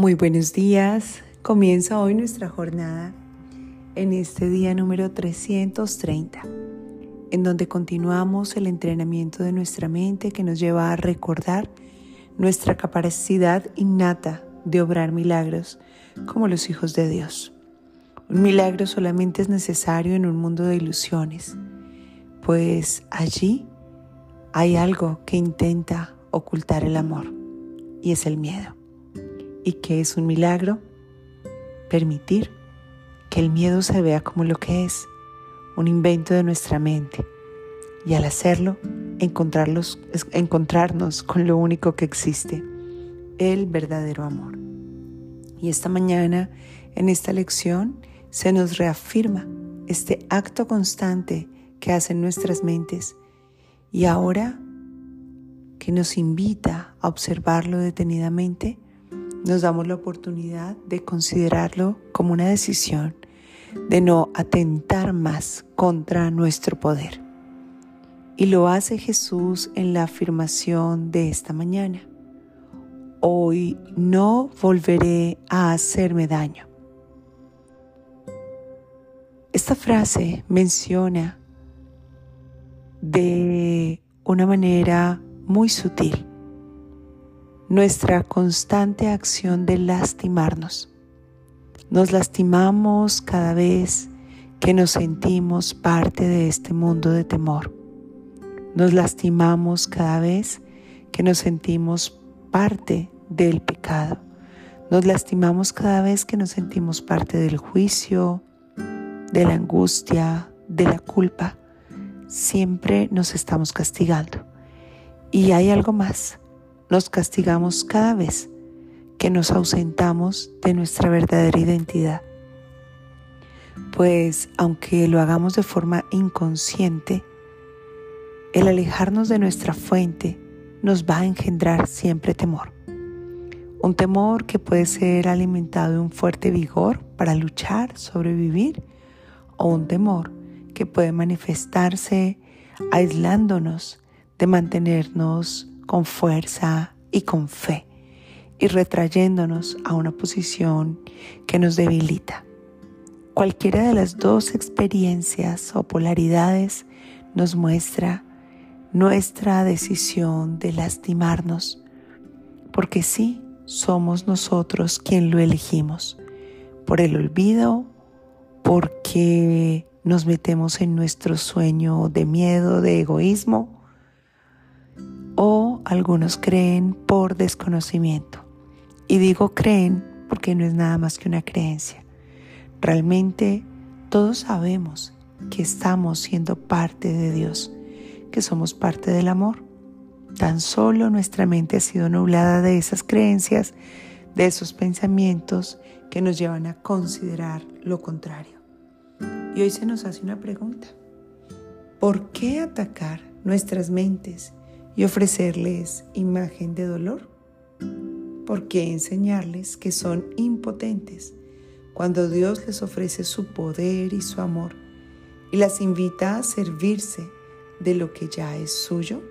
Muy buenos días. Comienza hoy nuestra jornada en este día número 330, en donde continuamos el entrenamiento de nuestra mente que nos lleva a recordar nuestra capacidad innata de obrar milagros como los hijos de Dios. Un milagro solamente es necesario en un mundo de ilusiones, pues allí hay algo que intenta ocultar el amor y es el miedo y que es un milagro permitir que el miedo se vea como lo que es, un invento de nuestra mente. Y al hacerlo, encontrarnos con lo único que existe, el verdadero amor. Y esta mañana, en esta lección, se nos reafirma este acto constante que hacen nuestras mentes y ahora que nos invita a observarlo detenidamente, nos damos la oportunidad de considerarlo como una decisión de no atentar más contra nuestro poder. Y lo hace Jesús en la afirmación de esta mañana. Hoy no volveré a hacerme daño. Esta frase menciona de una manera muy sutil nuestra constante acción de lastimarnos. Nos lastimamos cada vez que nos sentimos parte de este mundo de temor. Nos lastimamos cada vez que nos sentimos parte del pecado. Nos lastimamos cada vez que nos sentimos parte del juicio, de la angustia, de la culpa. Siempre nos estamos castigando. Y hay algo más nos castigamos cada vez que nos ausentamos de nuestra verdadera identidad. Pues aunque lo hagamos de forma inconsciente, el alejarnos de nuestra fuente nos va a engendrar siempre temor. Un temor que puede ser alimentado de un fuerte vigor para luchar, sobrevivir, o un temor que puede manifestarse aislándonos de mantenernos con fuerza y con fe y retrayéndonos a una posición que nos debilita. Cualquiera de las dos experiencias o polaridades nos muestra nuestra decisión de lastimarnos, porque sí somos nosotros quien lo elegimos, por el olvido, porque nos metemos en nuestro sueño de miedo, de egoísmo, algunos creen por desconocimiento. Y digo creen porque no es nada más que una creencia. Realmente todos sabemos que estamos siendo parte de Dios, que somos parte del amor. Tan solo nuestra mente ha sido nublada de esas creencias, de esos pensamientos que nos llevan a considerar lo contrario. Y hoy se nos hace una pregunta. ¿Por qué atacar nuestras mentes y ofrecerles imagen de dolor? ¿Por qué enseñarles que son impotentes cuando Dios les ofrece su poder y su amor y las invita a servirse de lo que ya es suyo?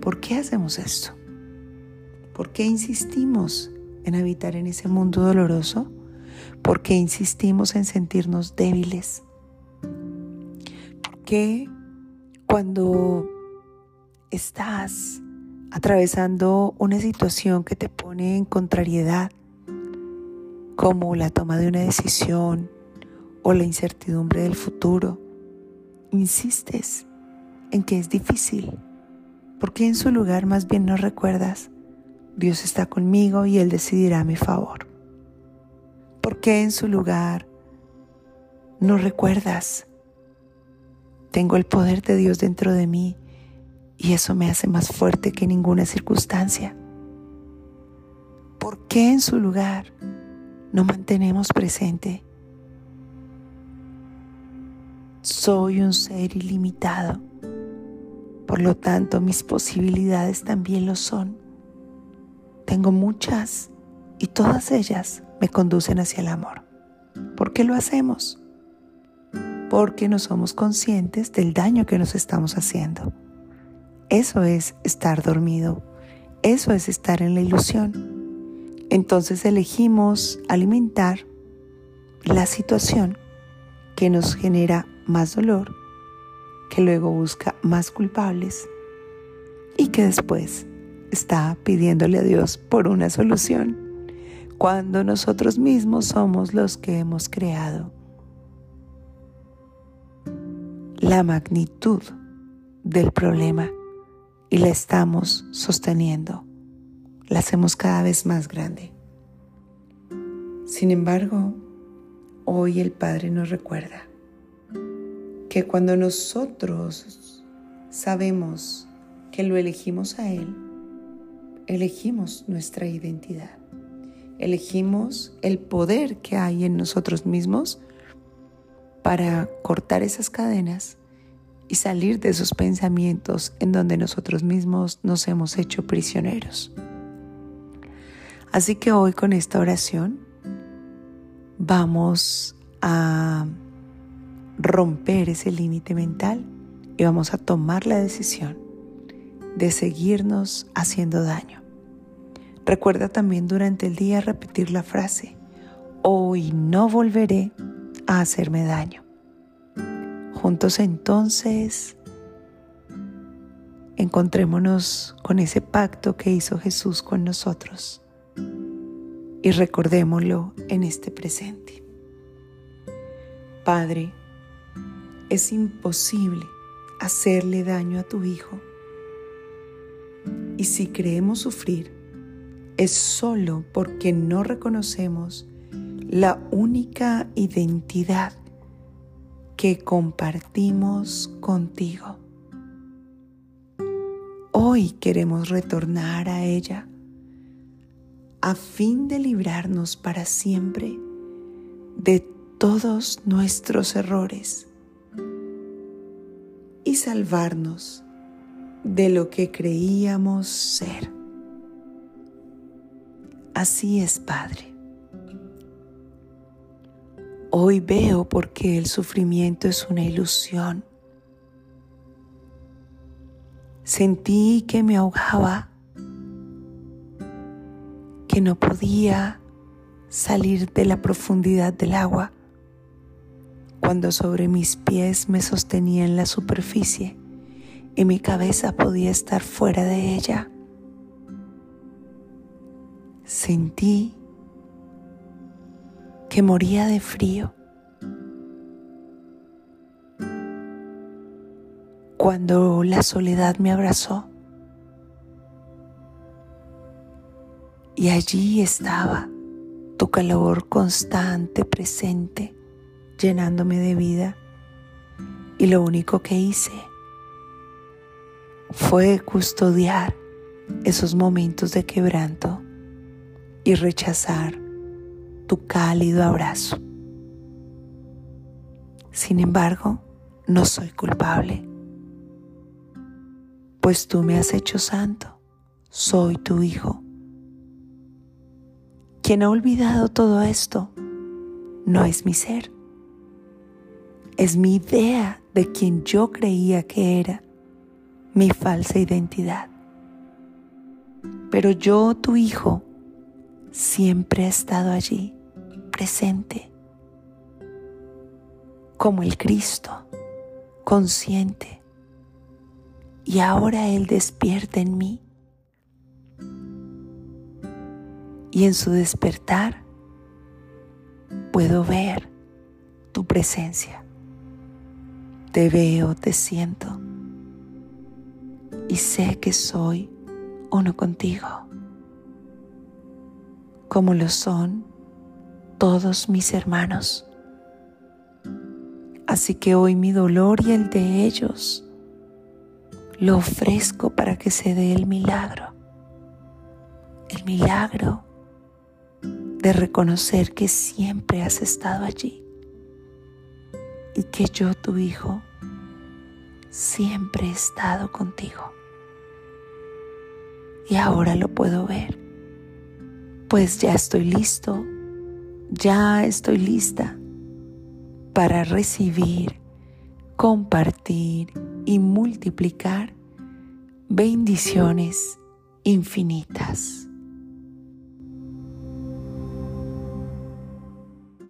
¿Por qué hacemos esto? ¿Por qué insistimos en habitar en ese mundo doloroso? ¿Por qué insistimos en sentirnos débiles? ¿Por qué cuando estás atravesando una situación que te pone en contrariedad, como la toma de una decisión o la incertidumbre del futuro, insistes en que es difícil, porque en su lugar más bien no recuerdas, Dios está conmigo y Él decidirá a mi favor. Porque en su lugar no recuerdas, tengo el poder de Dios dentro de mí y eso me hace más fuerte que ninguna circunstancia. ¿Por qué en su lugar no mantenemos presente? Soy un ser ilimitado, por lo tanto mis posibilidades también lo son. Tengo muchas y todas ellas me conducen hacia el amor. ¿Por qué lo hacemos? Porque no somos conscientes del daño que nos estamos haciendo. Eso es estar dormido. Eso es estar en la ilusión. entonces elegimos alimentar la situación que nos genera más dolor, que luego busca más culpables y que después está pidiéndole a Dios por una solución cuando nosotros mismos somos los que hemos creado la magnitud del problema y la estamos sosteniendo. La hacemos cada vez más grande. Sin embargo, hoy el Padre nos recuerda que cuando nosotros sabemos que lo elegimos a Él, elegimos nuestra identidad, elegimos el poder que hay en nosotros mismos para cortar esas cadenas y salir de esos pensamientos en donde nosotros mismos nos hemos hecho prisioneros. Así que hoy con esta oración vamos a romper ese límite mental y vamos a tomar la decisión de seguirnos haciendo daño. Recuerda también durante el día repetir la frase, hoy no volveré a hacerme daño. Juntos entonces encontrémonos con ese pacto que hizo Jesús con nosotros y recordémoslo en este presente. Padre, es imposible hacerle daño a tu Hijo y si creemos sufrir es solo porque no reconocemos la única identidad que compartimos contigo. Hoy queremos retornar a ella a fin de librarnos para siempre de todos nuestros errores y salvarnos de lo que creíamos ser. Así es, Padre. Hoy veo por qué el sufrimiento es una ilusión. Sentí que me ahogaba, que no podía salir de la profundidad del agua cuando sobre mis pies me sostenía en la superficie y mi cabeza podía estar fuera de ella. Sentí que moría de frío. Cuando la soledad me abrazó y allí estaba tu calor constante, presente, llenándome de vida y lo único que hice fue custodiar esos momentos de quebranto y rechazar tu cálido abrazo. Sin embargo, no soy culpable, pues tú me has hecho santo, soy tu hijo. Quien ha olvidado todo esto no es mi ser, es mi idea de quien yo creía que era, mi falsa identidad. Pero yo, tu hijo, siempre he estado allí presente, como el Cristo, consciente. Y ahora Él despierta en mí. Y en su despertar puedo ver tu presencia. Te veo, te siento. Y sé que soy uno contigo, como lo son todos mis hermanos. Así que hoy mi dolor y el de ellos lo ofrezco para que se dé el milagro. El milagro de reconocer que siempre has estado allí y que yo, tu hijo, siempre he estado contigo. Y ahora lo puedo ver, pues ya estoy listo ya estoy lista para recibir, compartir y multiplicar bendiciones infinitas.